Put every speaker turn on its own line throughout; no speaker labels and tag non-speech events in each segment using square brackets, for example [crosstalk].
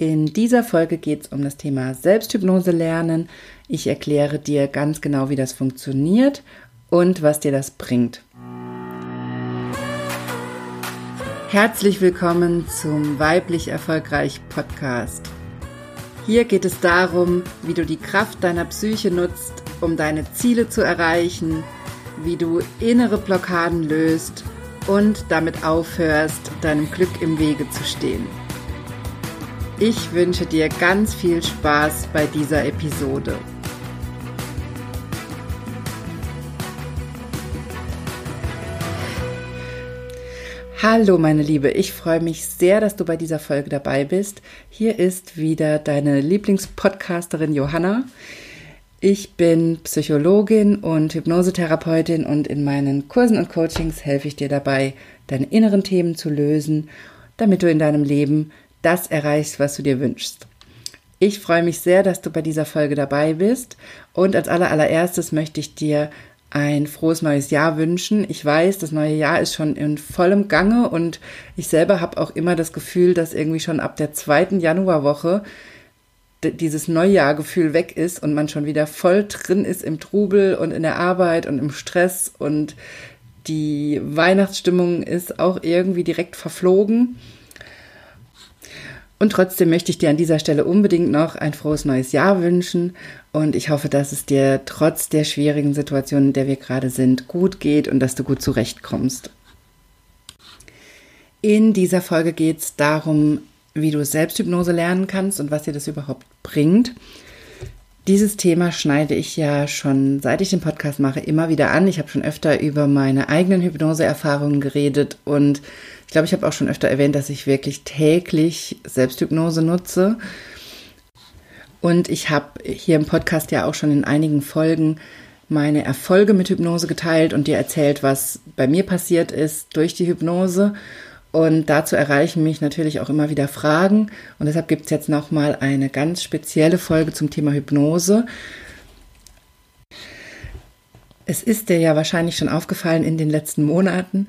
In dieser Folge geht es um das Thema Selbsthypnose lernen. Ich erkläre dir ganz genau, wie das funktioniert und was dir das bringt. Herzlich willkommen zum Weiblich Erfolgreich Podcast. Hier geht es darum, wie du die Kraft deiner Psyche nutzt, um deine Ziele zu erreichen, wie du innere Blockaden löst und damit aufhörst, deinem Glück im Wege zu stehen. Ich wünsche dir ganz viel Spaß bei dieser Episode. Hallo meine Liebe, ich freue mich sehr, dass du bei dieser Folge dabei bist. Hier ist wieder deine Lieblingspodcasterin Johanna. Ich bin Psychologin und Hypnosetherapeutin und in meinen Kursen und Coachings helfe ich dir dabei, deine inneren Themen zu lösen, damit du in deinem Leben das erreichst, was du dir wünschst. Ich freue mich sehr, dass du bei dieser Folge dabei bist und als allererstes möchte ich dir ein frohes neues Jahr wünschen. Ich weiß, das neue Jahr ist schon in vollem Gange und ich selber habe auch immer das Gefühl, dass irgendwie schon ab der zweiten Januarwoche dieses Neujahrgefühl weg ist und man schon wieder voll drin ist im Trubel und in der Arbeit und im Stress und die Weihnachtsstimmung ist auch irgendwie direkt verflogen. Und trotzdem möchte ich dir an dieser Stelle unbedingt noch ein frohes neues Jahr wünschen. Und ich hoffe, dass es dir trotz der schwierigen Situation, in der wir gerade sind, gut geht und dass du gut zurechtkommst. In dieser Folge geht es darum, wie du Selbsthypnose lernen kannst und was dir das überhaupt bringt. Dieses Thema schneide ich ja schon, seit ich den Podcast mache, immer wieder an. Ich habe schon öfter über meine eigenen Hypnoseerfahrungen geredet und ich glaube, ich habe auch schon öfter erwähnt, dass ich wirklich täglich Selbsthypnose nutze. Und ich habe hier im Podcast ja auch schon in einigen Folgen meine Erfolge mit Hypnose geteilt und dir erzählt, was bei mir passiert ist durch die Hypnose. Und dazu erreichen mich natürlich auch immer wieder Fragen. Und deshalb gibt es jetzt nochmal eine ganz spezielle Folge zum Thema Hypnose. Es ist dir ja wahrscheinlich schon aufgefallen in den letzten Monaten,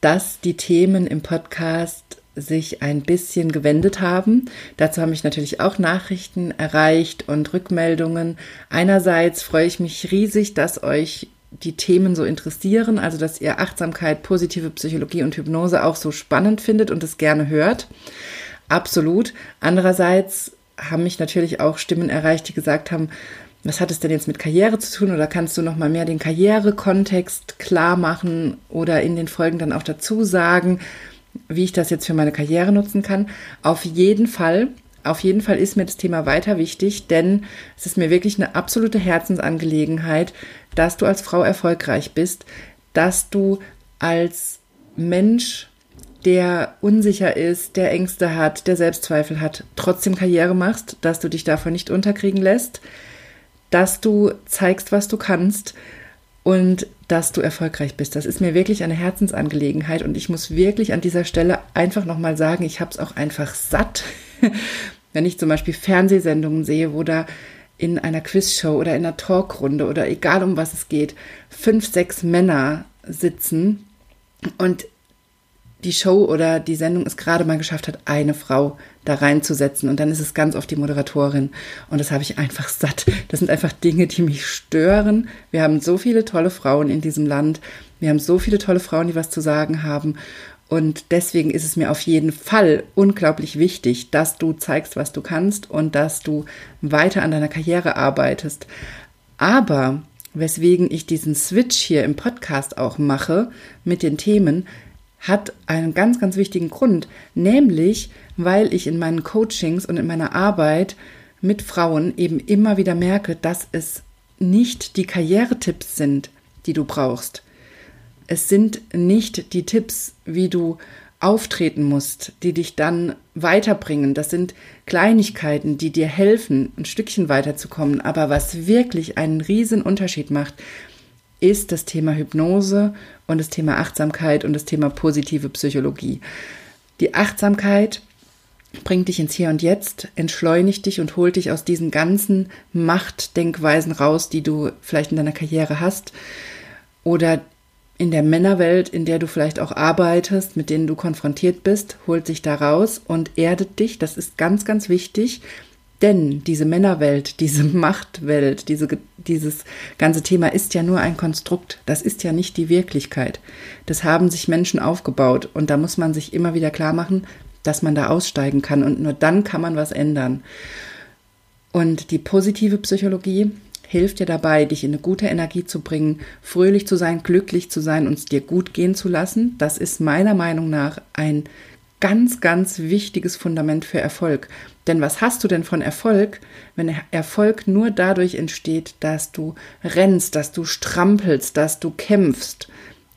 dass die Themen im Podcast sich ein bisschen gewendet haben. Dazu haben mich natürlich auch Nachrichten erreicht und Rückmeldungen. Einerseits freue ich mich riesig, dass euch die Themen so interessieren, also dass ihr Achtsamkeit, positive Psychologie und Hypnose auch so spannend findet und es gerne hört. Absolut. Andererseits haben mich natürlich auch Stimmen erreicht, die gesagt haben, was hat es denn jetzt mit Karriere zu tun oder kannst du noch mal mehr den Karrierekontext klar machen oder in den Folgen dann auch dazu sagen, wie ich das jetzt für meine Karriere nutzen kann? Auf jeden Fall, auf jeden Fall ist mir das Thema weiter wichtig, denn es ist mir wirklich eine absolute Herzensangelegenheit, dass du als Frau erfolgreich bist, dass du als Mensch der unsicher ist, der Ängste hat, der Selbstzweifel hat, trotzdem Karriere machst, dass du dich davon nicht unterkriegen lässt, dass du zeigst, was du kannst und dass du erfolgreich bist. Das ist mir wirklich eine Herzensangelegenheit und ich muss wirklich an dieser Stelle einfach nochmal sagen, ich habe es auch einfach satt, [laughs] wenn ich zum Beispiel Fernsehsendungen sehe, wo da in einer Quizshow oder in einer Talkrunde oder egal um was es geht, fünf, sechs Männer sitzen und die Show oder die Sendung es gerade mal geschafft hat, eine Frau da reinzusetzen. Und dann ist es ganz oft die Moderatorin. Und das habe ich einfach [laughs] satt. Das sind einfach Dinge, die mich stören. Wir haben so viele tolle Frauen in diesem Land. Wir haben so viele tolle Frauen, die was zu sagen haben. Und deswegen ist es mir auf jeden Fall unglaublich wichtig, dass du zeigst, was du kannst und dass du weiter an deiner Karriere arbeitest. Aber weswegen ich diesen Switch hier im Podcast auch mache mit den Themen, hat einen ganz, ganz wichtigen Grund, nämlich weil ich in meinen Coachings und in meiner Arbeit mit Frauen eben immer wieder merke, dass es nicht die Karrieretipps sind, die du brauchst. Es sind nicht die Tipps, wie du auftreten musst, die dich dann weiterbringen. Das sind Kleinigkeiten, die dir helfen, ein Stückchen weiterzukommen. Aber was wirklich einen riesen Unterschied macht, ist das Thema Hypnose und das Thema Achtsamkeit und das Thema positive Psychologie. Die Achtsamkeit bringt dich ins Hier und Jetzt, entschleunigt dich und holt dich aus diesen ganzen Machtdenkweisen raus, die du vielleicht in deiner Karriere hast oder in der Männerwelt, in der du vielleicht auch arbeitest, mit denen du konfrontiert bist, holt sich da raus und erdet dich. Das ist ganz, ganz wichtig. Denn diese Männerwelt, diese Machtwelt, diese, dieses ganze Thema ist ja nur ein Konstrukt. Das ist ja nicht die Wirklichkeit. Das haben sich Menschen aufgebaut. Und da muss man sich immer wieder klar machen, dass man da aussteigen kann. Und nur dann kann man was ändern. Und die positive Psychologie hilft dir dabei, dich in eine gute Energie zu bringen, fröhlich zu sein, glücklich zu sein und es dir gut gehen zu lassen. Das ist meiner Meinung nach ein ganz, ganz wichtiges Fundament für Erfolg. Denn was hast du denn von Erfolg, wenn Erfolg nur dadurch entsteht, dass du rennst, dass du strampelst, dass du kämpfst?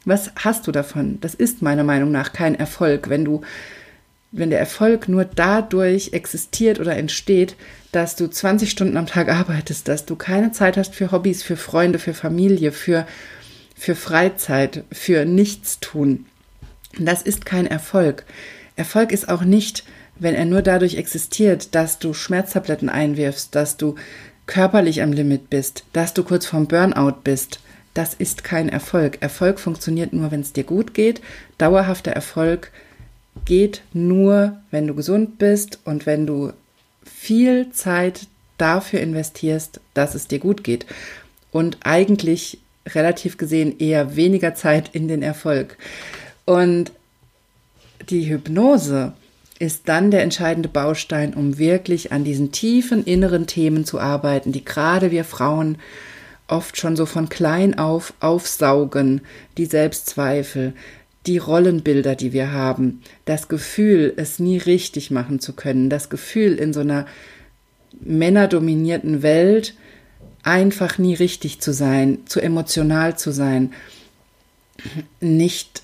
Was hast du davon? Das ist meiner Meinung nach kein Erfolg, wenn du wenn der Erfolg nur dadurch existiert oder entsteht, dass du 20 Stunden am Tag arbeitest, dass du keine Zeit hast für Hobbys, für Freunde, für Familie, für, für Freizeit, für Nichtstun. Das ist kein Erfolg. Erfolg ist auch nicht, wenn er nur dadurch existiert, dass du Schmerztabletten einwirfst, dass du körperlich am Limit bist, dass du kurz vorm Burnout bist. Das ist kein Erfolg. Erfolg funktioniert nur, wenn es dir gut geht. Dauerhafter Erfolg geht nur, wenn du gesund bist und wenn du viel Zeit dafür investierst, dass es dir gut geht. Und eigentlich relativ gesehen eher weniger Zeit in den Erfolg. Und die Hypnose ist dann der entscheidende Baustein, um wirklich an diesen tiefen inneren Themen zu arbeiten, die gerade wir Frauen oft schon so von klein auf aufsaugen, die Selbstzweifel, die Rollenbilder, die wir haben, das Gefühl, es nie richtig machen zu können, das Gefühl, in so einer männerdominierten Welt einfach nie richtig zu sein, zu emotional zu sein, nicht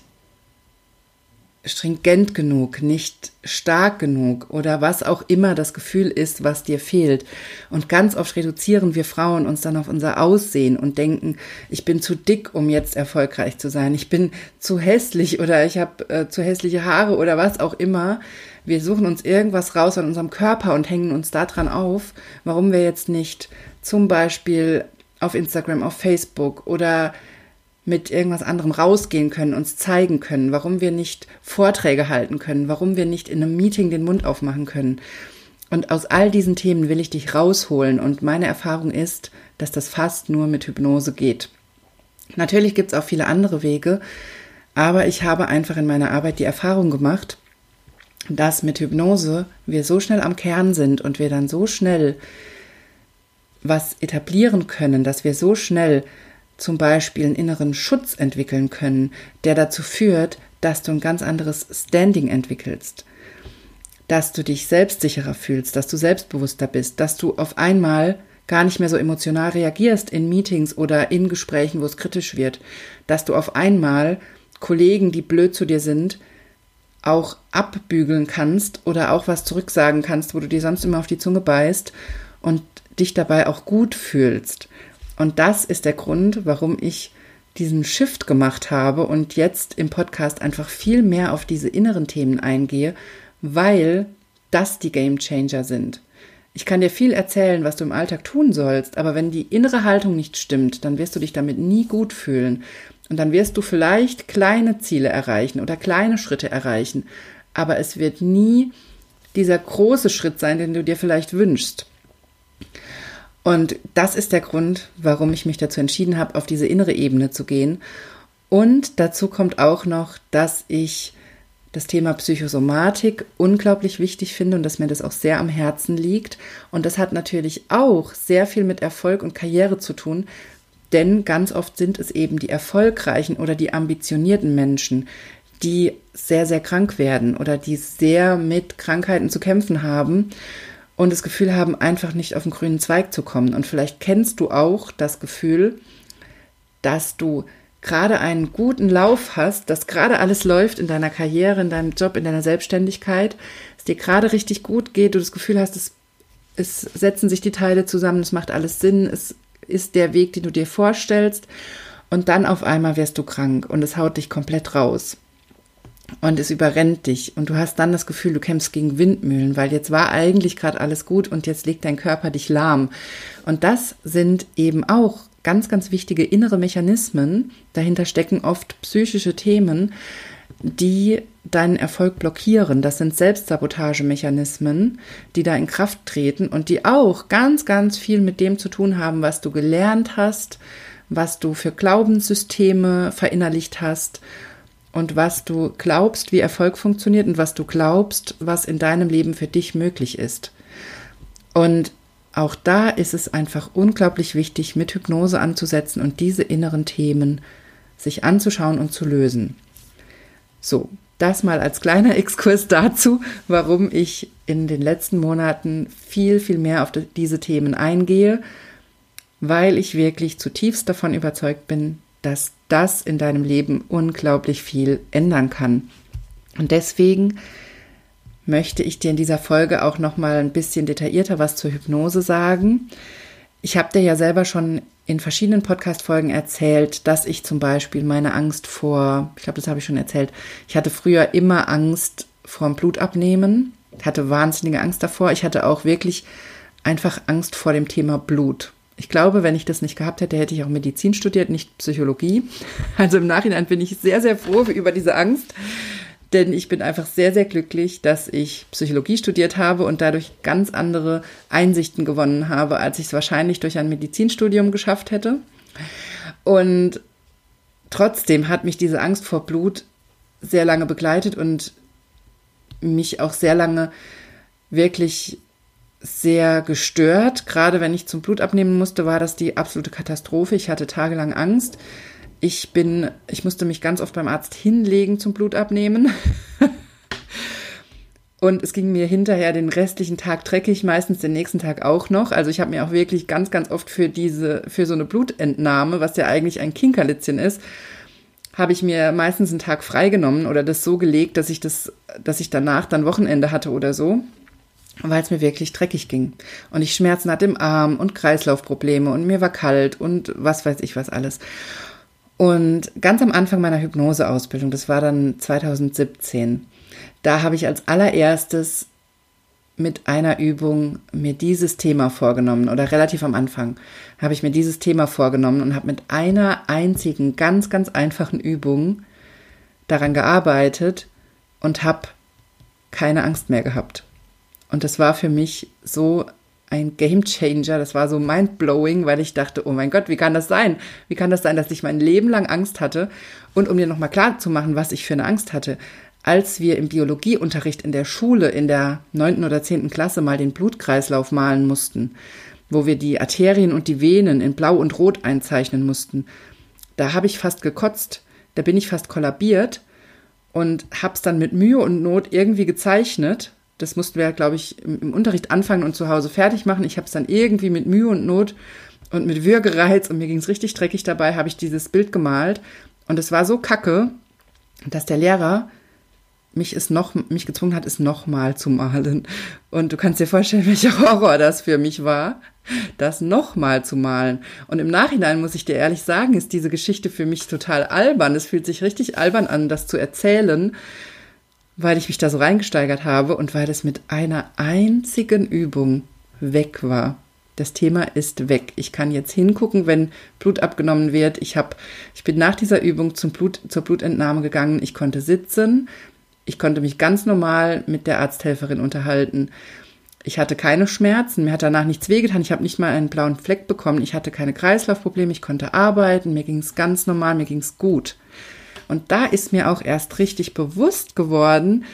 stringent genug, nicht stark genug oder was auch immer das Gefühl ist, was dir fehlt. Und ganz oft reduzieren wir Frauen uns dann auf unser Aussehen und denken, ich bin zu dick, um jetzt erfolgreich zu sein. Ich bin zu hässlich oder ich habe äh, zu hässliche Haare oder was auch immer. Wir suchen uns irgendwas raus an unserem Körper und hängen uns daran auf, warum wir jetzt nicht zum Beispiel auf Instagram, auf Facebook oder mit irgendwas anderem rausgehen können, uns zeigen können, warum wir nicht Vorträge halten können, warum wir nicht in einem Meeting den Mund aufmachen können. Und aus all diesen Themen will ich dich rausholen und meine Erfahrung ist, dass das fast nur mit Hypnose geht. Natürlich gibt es auch viele andere Wege, aber ich habe einfach in meiner Arbeit die Erfahrung gemacht, dass mit Hypnose wir so schnell am Kern sind und wir dann so schnell was etablieren können, dass wir so schnell zum Beispiel einen inneren Schutz entwickeln können, der dazu führt, dass du ein ganz anderes Standing entwickelst, dass du dich selbstsicherer fühlst, dass du selbstbewusster bist, dass du auf einmal gar nicht mehr so emotional reagierst in Meetings oder in Gesprächen, wo es kritisch wird, dass du auf einmal Kollegen, die blöd zu dir sind, auch abbügeln kannst oder auch was zurücksagen kannst, wo du dir sonst immer auf die Zunge beißt und dich dabei auch gut fühlst. Und das ist der Grund, warum ich diesen Shift gemacht habe und jetzt im Podcast einfach viel mehr auf diese inneren Themen eingehe, weil das die Game Changer sind. Ich kann dir viel erzählen, was du im Alltag tun sollst, aber wenn die innere Haltung nicht stimmt, dann wirst du dich damit nie gut fühlen. Und dann wirst du vielleicht kleine Ziele erreichen oder kleine Schritte erreichen, aber es wird nie dieser große Schritt sein, den du dir vielleicht wünschst. Und das ist der Grund, warum ich mich dazu entschieden habe, auf diese innere Ebene zu gehen. Und dazu kommt auch noch, dass ich das Thema Psychosomatik unglaublich wichtig finde und dass mir das auch sehr am Herzen liegt. Und das hat natürlich auch sehr viel mit Erfolg und Karriere zu tun, denn ganz oft sind es eben die erfolgreichen oder die ambitionierten Menschen, die sehr, sehr krank werden oder die sehr mit Krankheiten zu kämpfen haben und das Gefühl haben, einfach nicht auf den grünen Zweig zu kommen. Und vielleicht kennst du auch das Gefühl, dass du gerade einen guten Lauf hast, dass gerade alles läuft in deiner Karriere, in deinem Job, in deiner Selbstständigkeit, es dir gerade richtig gut geht, du das Gefühl hast, es, es setzen sich die Teile zusammen, es macht alles Sinn, es ist der Weg, den du dir vorstellst und dann auf einmal wirst du krank und es haut dich komplett raus und es überrennt dich und du hast dann das Gefühl, du kämpfst gegen Windmühlen, weil jetzt war eigentlich gerade alles gut und jetzt legt dein Körper dich lahm. Und das sind eben auch ganz, ganz wichtige innere Mechanismen. Dahinter stecken oft psychische Themen, die deinen Erfolg blockieren. Das sind Selbstsabotagemechanismen, die da in Kraft treten und die auch ganz, ganz viel mit dem zu tun haben, was du gelernt hast, was du für Glaubenssysteme verinnerlicht hast und was du glaubst, wie Erfolg funktioniert und was du glaubst, was in deinem Leben für dich möglich ist. Und auch da ist es einfach unglaublich wichtig, mit Hypnose anzusetzen und diese inneren Themen sich anzuschauen und zu lösen. So, das mal als kleiner [laughs] Exkurs dazu, warum ich in den letzten Monaten viel, viel mehr auf diese Themen eingehe, weil ich wirklich zutiefst davon überzeugt bin, dass das in deinem Leben unglaublich viel ändern kann. Und deswegen möchte ich dir in dieser Folge auch noch mal ein bisschen detaillierter was zur Hypnose sagen. Ich habe dir ja selber schon in verschiedenen Podcast-Folgen erzählt, dass ich zum Beispiel meine Angst vor, ich glaube, das habe ich schon erzählt, ich hatte früher immer Angst vor dem Blutabnehmen, hatte wahnsinnige Angst davor. Ich hatte auch wirklich einfach Angst vor dem Thema Blut. Ich glaube, wenn ich das nicht gehabt hätte, hätte ich auch Medizin studiert, nicht Psychologie. [laughs] Also im Nachhinein bin ich sehr, sehr froh über diese Angst, denn ich bin einfach sehr, sehr glücklich, dass ich Psychologie studiert habe und dadurch ganz andere Einsichten gewonnen habe, als ich es wahrscheinlich durch ein Medizinstudium geschafft hätte. Und trotzdem hat mich diese Angst vor Blut sehr lange begleitet und mich auch sehr lange wirklich sehr gestört. Gerade wenn ich zum Blut abnehmen musste, war das die absolute Katastrophe. Ich hatte tagelang Angst. Ich bin, ich musste mich ganz oft beim Arzt hinlegen zum Blut abnehmen. [laughs] Und es ging mir hinterher den restlichen Tag dreckig, meistens den nächsten Tag auch noch. Also ich habe mir auch wirklich ganz, ganz oft für diese, für so eine Blutentnahme, was ja eigentlich ein Kinkerlitzchen ist, habe ich mir meistens einen Tag freigenommen oder das so gelegt, dass ich das, dass ich danach dann Wochenende hatte oder so, weil es mir wirklich dreckig ging. Und ich Schmerzen hatte im Arm und Kreislaufprobleme und mir war kalt und was weiß ich was alles. Und ganz am Anfang meiner Hypnoseausbildung, das war dann 2017, da habe ich als allererstes mit einer Übung mir dieses Thema vorgenommen oder relativ am Anfang habe ich mir dieses Thema vorgenommen und habe mit einer einzigen ganz, ganz einfachen Übung daran gearbeitet und habe keine Angst mehr gehabt. Und das war für mich so ein Game Changer. Das war so mind blowing, weil ich dachte, oh mein Gott, wie kann das sein? Wie kann das sein, dass ich mein Leben lang Angst hatte? Und um dir nochmal klar zu machen, was ich für eine Angst hatte, als wir im Biologieunterricht in der Schule in der neunten oder zehnten Klasse mal den Blutkreislauf malen mussten, wo wir die Arterien und die Venen in Blau und Rot einzeichnen mussten, da habe ich fast gekotzt, da bin ich fast kollabiert und hab's dann mit Mühe und Not irgendwie gezeichnet das mussten wir, glaube ich, im, im, Unterricht anfangen und zu Hause fertig machen. Ich habe es dann irgendwie mit Mühe und Not und mit Würgereiz und mir ging es richtig dreckig dabei, habe ich dieses Bild gemalt. Und es war so kacke, dass der Lehrer mich es noch, mich gezwungen hat, es nochmal zu malen. Und du kannst dir vorstellen, welcher Horror das für mich war, das nochmal zu malen. Und im Nachhinein muss ich dir ehrlich sagen, ist diese Geschichte für mich total albern. Es fühlt sich richtig albern an, das zu erzählen, weil ich mich da so reingesteigert habe und weil es mit einer einzigen Übung weg war. Das Thema ist weg. Ich kann jetzt hingucken, wenn Blut abgenommen wird. Ich habe, ich bin nach dieser Übung zum Blut, zur Blutentnahme gegangen. Ich konnte sitzen. Ich konnte mich ganz normal mit der Arzthelferin unterhalten. Ich hatte keine Schmerzen, mir hat danach nichts wehgetan, ich habe nicht mal einen blauen Fleck bekommen, ich hatte keine Kreislaufprobleme, ich konnte arbeiten, mir ging es ganz normal, mir ging es gut. Und da ist mir auch erst richtig bewusst geworden,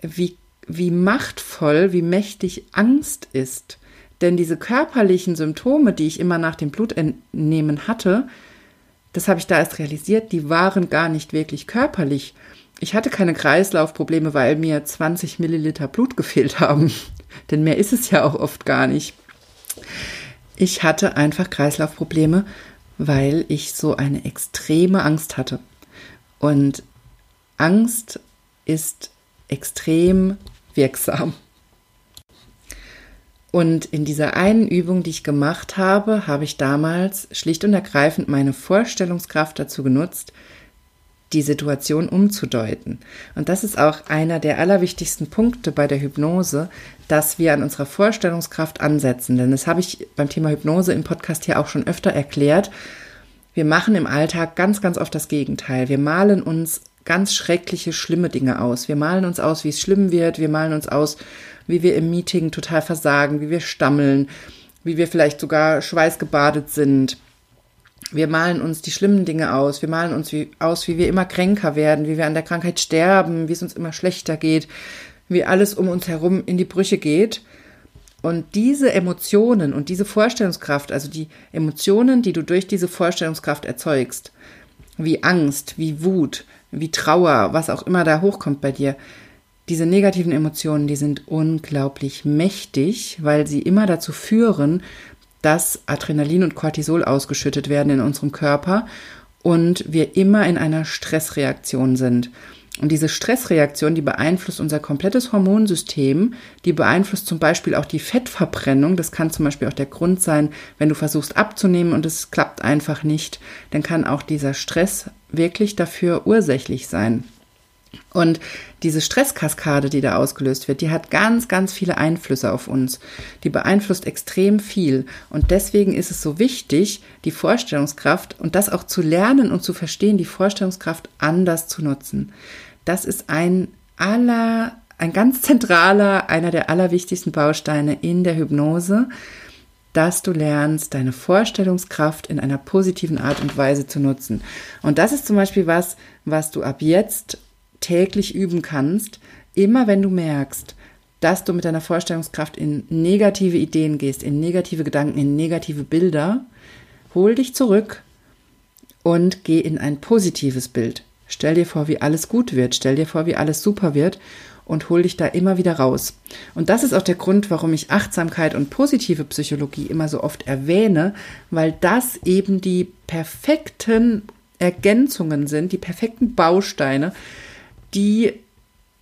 wie, wie machtvoll, wie mächtig Angst ist. Denn diese körperlichen Symptome, die ich immer nach dem Blutentnehmen hatte, das habe ich da erst realisiert, die waren gar nicht wirklich körperlich. Ich hatte keine Kreislaufprobleme, weil mir 20 Milliliter Blut gefehlt haben. [laughs] Denn mehr ist es ja auch oft gar nicht. Ich hatte einfach Kreislaufprobleme, weil ich so eine extreme Angst hatte. Und Angst ist extrem wirksam. Und in dieser einen Übung, die ich gemacht habe, habe ich damals schlicht und ergreifend meine Vorstellungskraft dazu genutzt, die Situation umzudeuten. Und das ist auch einer der allerwichtigsten Punkte bei der Hypnose, dass wir an unserer Vorstellungskraft ansetzen. Denn das habe ich beim Thema Hypnose im Podcast hier auch schon öfter erklärt. Wir machen im Alltag ganz, ganz oft das Gegenteil. Wir malen uns ganz schreckliche, schlimme Dinge aus. Wir malen uns aus, wie es schlimm wird. Wir malen uns aus, wie wir im Meeting total versagen, wie wir stammeln, wie wir vielleicht sogar schweißgebadet sind wir malen uns die schlimmen Dinge aus. Wir malen uns wie, aus, wie wir immer kränker werden, wie wir an der Krankheit sterben, wie es uns immer schlechter geht, wie alles um uns herum in die Brüche geht. Und diese Emotionen und diese Vorstellungskraft, also die Emotionen, die du durch diese Vorstellungskraft erzeugst, wie Angst, wie Wut, wie Trauer, was auch immer da hochkommt bei dir, diese negativen Emotionen, die sind unglaublich mächtig, weil sie immer dazu führen, dass Adrenalin und Cortisol ausgeschüttet werden in unserem Körper und wir immer in einer Stressreaktion sind. Und diese Stressreaktion, die beeinflusst unser komplettes Hormonsystem, die beeinflusst zum Beispiel auch die Fettverbrennung. Das kann zum Beispiel auch der Grund sein, wenn du versuchst abzunehmen und es klappt einfach nicht, dann kann auch dieser Stress wirklich dafür ursächlich sein. Und diese Stresskaskade, die da ausgelöst wird, die hat ganz, ganz viele Einflüsse auf uns. Die beeinflusst extrem viel. Und deswegen ist es so wichtig, die Vorstellungskraft und das auch zu lernen und zu verstehen, die Vorstellungskraft anders zu nutzen. Das ist ein aller, ein ganz zentraler, einer der allerwichtigsten Bausteine in der Hypnose, dass du lernst, deine Vorstellungskraft in einer positiven Art und Weise zu nutzen. Und das ist zum Beispiel was, was du ab jetzt täglich üben kannst, immer wenn du merkst, dass du mit deiner Vorstellungskraft in negative Ideen gehst, in negative Gedanken, in negative Bilder, hol dich zurück und geh in ein positives Bild. Stell dir vor, wie alles gut wird, stell dir vor, wie alles super wird und hol dich da immer wieder raus. Und das ist auch der Grund, warum ich Achtsamkeit und positive Psychologie immer so oft erwähne, weil das eben die perfekten Ergänzungen sind, die perfekten Bausteine die,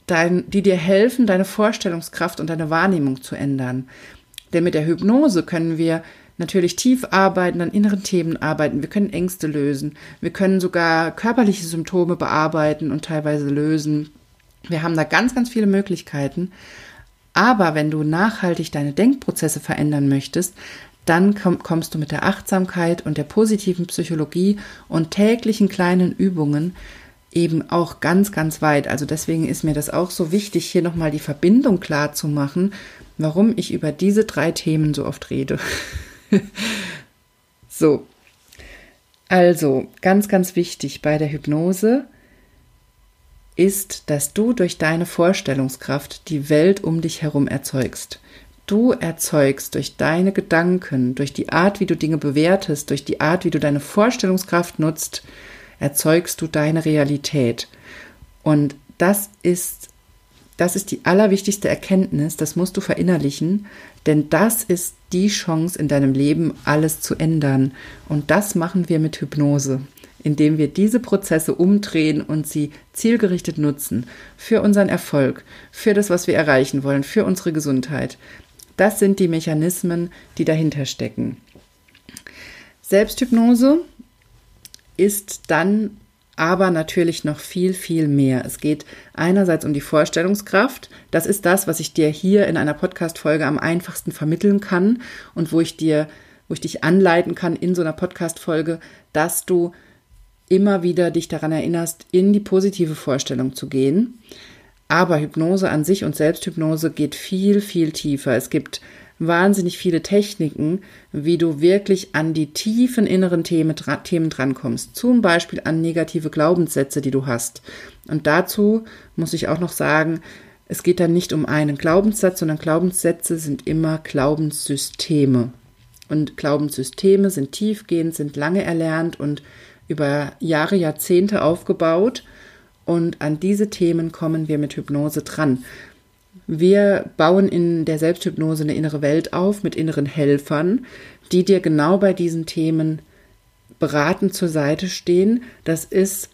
dein, die dir helfen, deine Vorstellungskraft und deine Wahrnehmung zu ändern. Denn mit der Hypnose können wir natürlich tief arbeiten, an inneren Themen arbeiten, wir können Ängste lösen, wir können sogar körperliche Symptome bearbeiten und teilweise lösen. Wir haben da ganz, ganz viele Möglichkeiten. Aber wenn du nachhaltig deine Denkprozesse verändern möchtest, dann kommst du mit der Achtsamkeit und der positiven Psychologie und täglichen kleinen Übungen eben auch ganz, ganz weit. Also deswegen ist mir das auch so wichtig, hier nochmal die Verbindung klar zu machen, warum ich über diese drei Themen so oft rede. [laughs] so. Also, ganz, ganz wichtig bei der Hypnose ist, dass du durch deine Vorstellungskraft die Welt um dich herum erzeugst. Du erzeugst durch deine Gedanken, durch die Art, wie du Dinge bewertest, durch die Art, wie du deine Vorstellungskraft nutzt, erzeugst du deine Realität. Und das ist, das ist die allerwichtigste Erkenntnis, das musst du verinnerlichen, denn das ist die Chance in deinem Leben, alles zu ändern. Und das machen wir mit Hypnose, indem wir diese Prozesse umdrehen und sie zielgerichtet nutzen für unseren Erfolg, für das, was wir erreichen wollen, für unsere Gesundheit. Das sind die Mechanismen, die dahinter stecken. Selbsthypnose ist dann aber natürlich noch viel, viel mehr. Es geht einerseits um die Vorstellungskraft. Das ist das, was ich dir hier in einer Podcast-Folge am einfachsten vermitteln kann und wo ich dir, wo ich dich anleiten kann in so einer Podcast-Folge, dass du immer wieder dich daran erinnerst, in die positive Vorstellung zu gehen. Aber Hypnose an sich und Selbsthypnose geht viel, viel tiefer. Es gibt wahnsinnig viele Techniken, wie du wirklich an die tiefen inneren Themen, Themen drankommst. Zum Beispiel an negative Glaubenssätze, die du hast. Und dazu muss ich auch noch sagen, es geht dann nicht um einen Glaubenssatz, sondern Glaubenssätze sind immer Glaubenssysteme. Und Glaubenssysteme sind tiefgehend, sind lange erlernt und über Jahre, Jahrzehnte aufgebaut. Und an diese Themen kommen wir mit Hypnose dran. Wir bauen in der Selbsthypnose eine innere Welt auf mit inneren Helfern, die dir genau bei diesen Themen beratend zur Seite stehen. Das ist,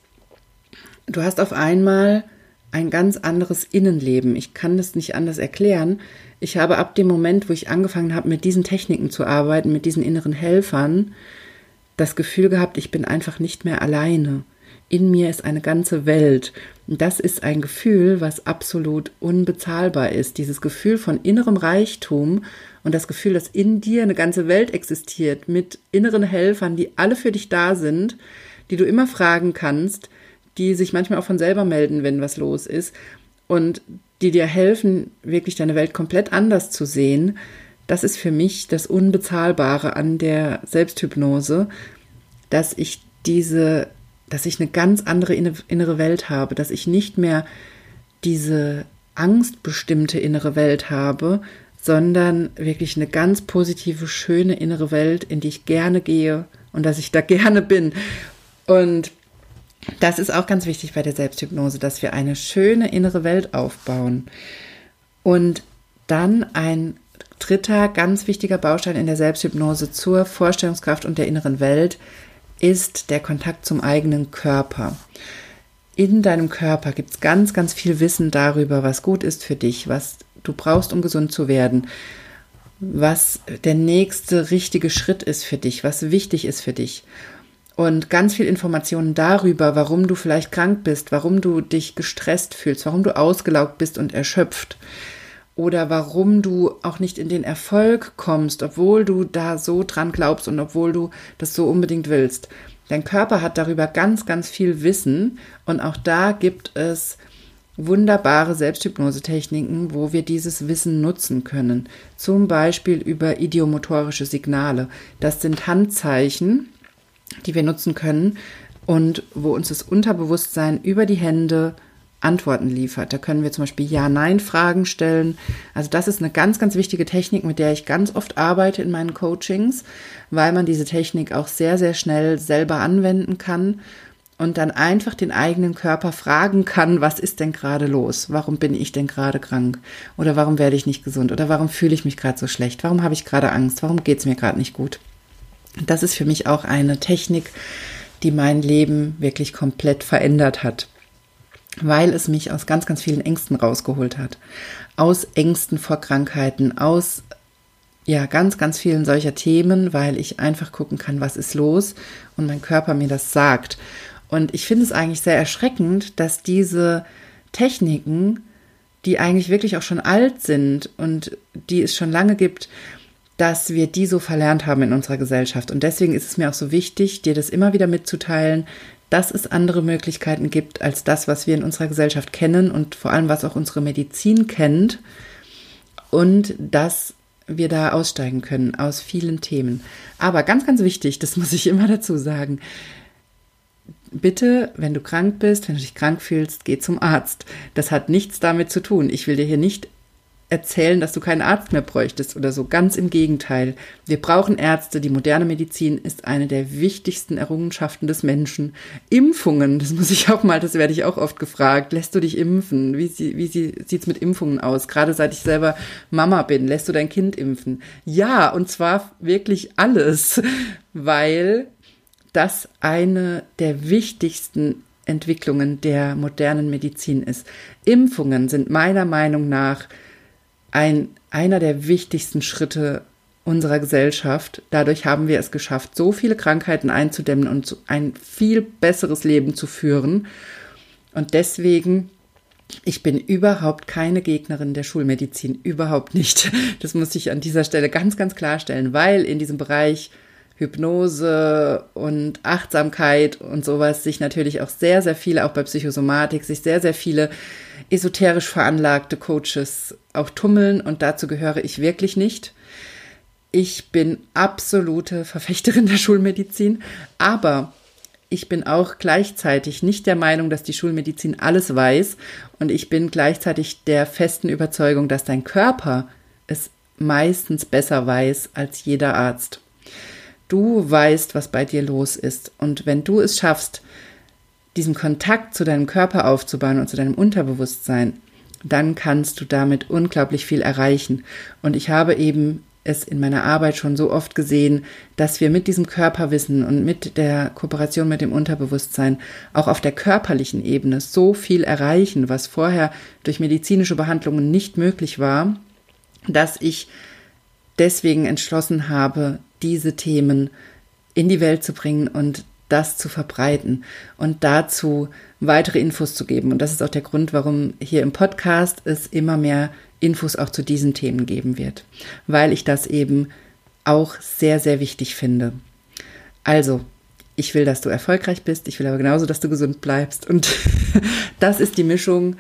du hast auf einmal ein ganz anderes Innenleben. Ich kann das nicht anders erklären. Ich habe ab dem Moment, wo ich angefangen habe, mit diesen Techniken zu arbeiten, mit diesen inneren Helfern, das Gefühl gehabt, ich bin einfach nicht mehr alleine. In mir ist eine ganze Welt. Das ist ein Gefühl, was absolut unbezahlbar ist. Dieses Gefühl von innerem Reichtum und das Gefühl, dass in dir eine ganze Welt existiert mit inneren Helfern, die alle für dich da sind, die du immer fragen kannst, die sich manchmal auch von selber melden, wenn was los ist und die dir helfen, wirklich deine Welt komplett anders zu sehen. Das ist für mich das Unbezahlbare an der Selbsthypnose, dass ich diese dass ich eine ganz andere innere Welt habe, dass ich nicht mehr diese angstbestimmte innere Welt habe, sondern wirklich eine ganz positive, schöne innere Welt, in die ich gerne gehe und dass ich da [laughs] gerne bin. Und das ist auch ganz wichtig bei der Selbsthypnose, dass wir eine schöne innere Welt aufbauen. Und dann ein dritter ganz wichtiger Baustein in der Selbsthypnose zur Vorstellungskraft und der inneren Welt ist der Kontakt zum eigenen Körper. In deinem Körper gibt es ganz, ganz viel Wissen darüber, was gut ist für dich, was du brauchst, um gesund zu werden, was der nächste richtige Schritt ist für dich, was wichtig ist für dich. Und ganz viel Informationen darüber, warum du vielleicht krank bist, warum du dich gestresst fühlst, warum du ausgelaugt bist und erschöpft oder warum du auch nicht in den Erfolg kommst, obwohl du da so dran glaubst und obwohl du das so unbedingt willst. Dein Körper hat darüber ganz, ganz viel Wissen und auch da gibt es wunderbare Selbsthypnosetechniken, wo wir dieses Wissen nutzen können. Zum Beispiel über idiomotorische Signale. Das sind Handzeichen, die wir nutzen können und wo uns das Unterbewusstsein über die Hände Antworten liefert. Da können wir zum Beispiel Ja-Nein-Fragen stellen. Also das ist eine ganz, ganz wichtige Technik, mit der ich ganz oft arbeite in meinen Coachings, weil man diese Technik auch sehr, sehr schnell selber anwenden kann und dann einfach den eigenen Körper fragen kann, was ist denn gerade los? Warum bin ich denn gerade krank? Oder warum werde ich nicht gesund? Oder warum fühle ich mich gerade so schlecht? Warum habe ich gerade Angst? Warum geht es mir gerade nicht gut? Das ist für mich auch eine Technik, die mein Leben wirklich komplett verändert hat weil es mich aus ganz, ganz vielen Ängsten rausgeholt hat. Aus Ängsten vor Krankheiten, aus ja, ganz, ganz vielen solcher Themen, weil ich einfach gucken kann, was ist los und mein Körper mir das sagt. Und ich finde es eigentlich sehr erschreckend, dass diese Techniken, die eigentlich wirklich auch schon alt sind und die es schon lange gibt, dass wir die so verlernt haben in unserer Gesellschaft. Und deswegen ist es mir auch so wichtig, dir das immer wieder mitzuteilen, dass es andere Möglichkeiten gibt als das, was wir in unserer Gesellschaft kennen und vor allem, was auch unsere Medizin kennt und dass wir da aussteigen können aus vielen Themen. Aber ganz, ganz wichtig, das [laughs] muss ich immer dazu sagen, bitte, wenn du krank bist, wenn du dich krank fühlst, geh zum Arzt. Das hat nichts damit zu tun. Ich will dir hier nicht erzählen, dass du keinen Arzt mehr bräuchtest oder so. Ganz im Gegenteil. Wir brauchen Ärzte. Die moderne Medizin ist eine der wichtigsten Errungenschaften des Menschen. Impfungen, das muss ich auch mal, das werde ich auch oft gefragt. Lässt du dich impfen? Wie, wie sieht es mit Impfungen aus? Gerade seit ich selber Mama bin, lässt du dein Kind impfen? Ja, und zwar wirklich alles, weil das eine der wichtigsten Entwicklungen der modernen Medizin ist. Impfungen sind meiner Meinung nach ein, einer der wichtigsten Schritte unserer Gesellschaft. Dadurch haben wir es geschafft, so viele Krankheiten einzudämmen und ein viel besseres Leben zu führen. Und deswegen, ich bin überhaupt keine Gegnerin der Schulmedizin, überhaupt nicht. [laughs] Das muss ich an dieser Stelle ganz, ganz klarstellen, weil in diesem Bereich Hypnose und Achtsamkeit und sowas sich natürlich auch sehr, sehr viele, auch bei Psychosomatik, sich sehr, sehr viele esoterisch veranlagte Coaches auch tummeln und dazu gehöre ich wirklich nicht. Ich bin absolute Verfechterin [laughs] der Schulmedizin, aber ich bin auch gleichzeitig nicht der Meinung, dass die Schulmedizin alles weiß und ich bin gleichzeitig der festen Überzeugung, dass dein Körper es meistens besser weiß als jeder Arzt. Du weißt, was bei dir los ist und wenn du es schaffst, diesen Kontakt zu deinem Körper aufzubauen und zu deinem Unterbewusstsein, dann kannst du damit unglaublich viel erreichen. Und ich habe eben es in meiner Arbeit schon so oft gesehen, dass wir mit diesem Körperwissen und mit der Kooperation mit dem Unterbewusstsein auch auf der körperlichen Ebene so viel erreichen, was vorher durch medizinische Behandlungen nicht möglich war, dass ich deswegen entschlossen habe, diese Themen in die Welt zu bringen und das zu verbreiten und dazu weitere Infos zu geben. Und das ist auch der Grund, warum hier im Podcast es immer mehr Infos auch zu diesen Themen geben wird, weil ich das eben auch sehr, sehr wichtig finde. Also, ich will, dass du erfolgreich bist, ich will aber genauso, dass du gesund bleibst. Und [laughs] das ist die Mischung,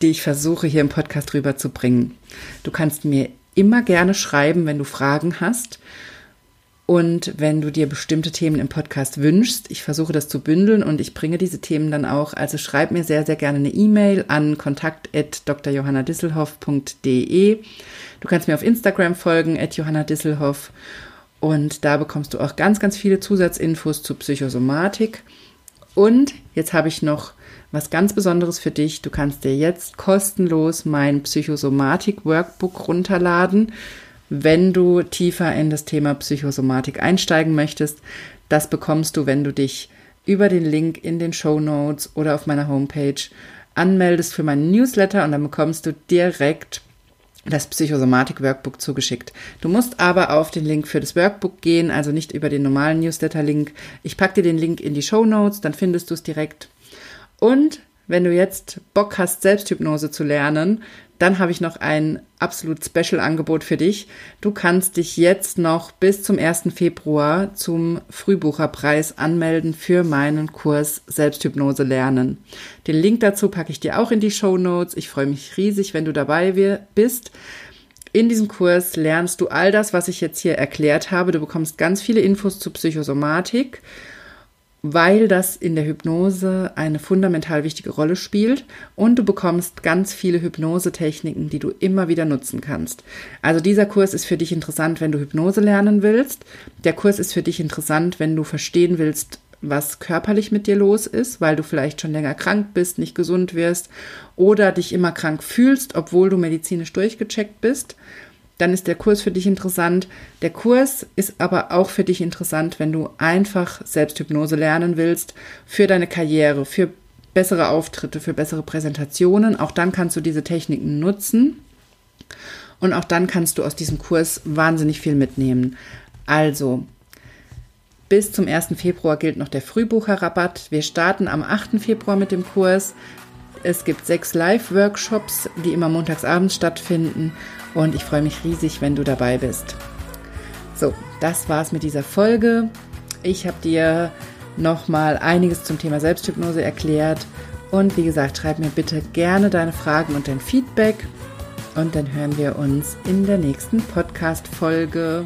die ich versuche hier im Podcast rüberzubringen. Du kannst mir immer gerne schreiben, wenn du Fragen hast. Und wenn du dir bestimmte Themen im Podcast wünschst, ich versuche das zu bündeln und ich bringe diese Themen dann auch. Also schreib mir sehr, sehr gerne eine E-Mail an kontakt.drjohannadisselhoff.de. Du kannst mir auf Instagram folgen, at johannadisselhoff. Und da bekommst du auch ganz, ganz viele Zusatzinfos zu Psychosomatik. Und jetzt habe ich noch was ganz Besonderes für dich. Du kannst dir jetzt kostenlos mein Psychosomatik-Workbook runterladen wenn du tiefer in das Thema Psychosomatik einsteigen möchtest. Das bekommst du, wenn du dich über den Link in den Show Notes oder auf meiner Homepage anmeldest für meinen Newsletter und dann bekommst du direkt das Psychosomatik-Workbook zugeschickt. Du musst aber auf den Link für das Workbook gehen, also nicht über den normalen Newsletter-Link. Ich packe dir den Link in die Show Notes, dann findest du es direkt. Und wenn du jetzt Bock hast, Selbsthypnose zu lernen, dann habe ich noch ein absolut Special-Angebot für dich. Du kannst dich jetzt noch bis zum 1. Februar zum Frühbucherpreis anmelden für meinen Kurs Selbsthypnose lernen. Den Link dazu packe ich dir auch in die Show Notes. Ich freue mich riesig, wenn du dabei bist. In diesem Kurs lernst du all das, was ich jetzt hier erklärt habe. Du bekommst ganz viele Infos zu Psychosomatik weil das in der Hypnose eine fundamental wichtige Rolle spielt und du bekommst ganz viele Hypnosetechniken, die du immer wieder nutzen kannst. Also dieser Kurs ist für dich interessant, wenn du Hypnose lernen willst. Der Kurs ist für dich interessant, wenn du verstehen willst, was körperlich mit dir los ist, weil du vielleicht schon länger krank bist, nicht gesund wirst oder dich immer krank fühlst, obwohl du medizinisch durchgecheckt bist dann ist der Kurs für dich interessant. Der Kurs ist aber auch für dich interessant, wenn du einfach Selbsthypnose lernen willst, für deine Karriere, für bessere Auftritte, für bessere Präsentationen. Auch dann kannst du diese Techniken nutzen. Und auch dann kannst du aus diesem Kurs wahnsinnig viel mitnehmen. Also, bis zum 1. Februar gilt noch der Frühbucherrabatt. Wir starten am 8. Februar mit dem Kurs. Es gibt sechs Live-Workshops, die immer montagsabends stattfinden und ich freue mich riesig, wenn du dabei bist. So, das war's mit dieser Folge. Ich habe dir nochmal einiges zum Thema Selbsthypnose erklärt. Und wie gesagt, schreib mir bitte gerne deine Fragen und dein Feedback. Und dann hören wir uns in der nächsten Podcast-Folge.